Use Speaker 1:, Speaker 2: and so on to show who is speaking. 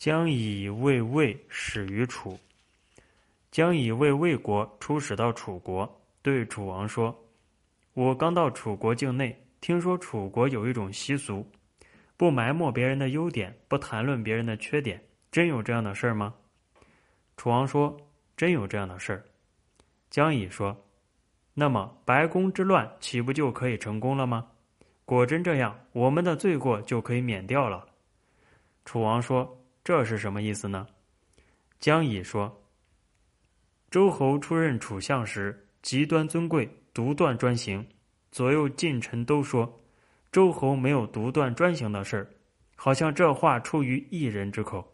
Speaker 1: 将以为魏始于楚。将以为魏国出使到楚国，对楚王说：“我刚到楚国境内，听说楚国有一种习俗，不埋没别人的优点，不谈论别人的缺点，真有这样的事儿吗？”楚王说：“真有这样的事儿。”姜乙说：“那么白宫之乱岂不就可以成功了吗？果真这样，我们的罪过就可以免掉了。”楚王说。这是什么意思呢？姜乙说：“周侯出任楚相时，极端尊贵，独断专行。左右近臣都说，周侯没有独断专行的事儿，好像这话出于一人之口。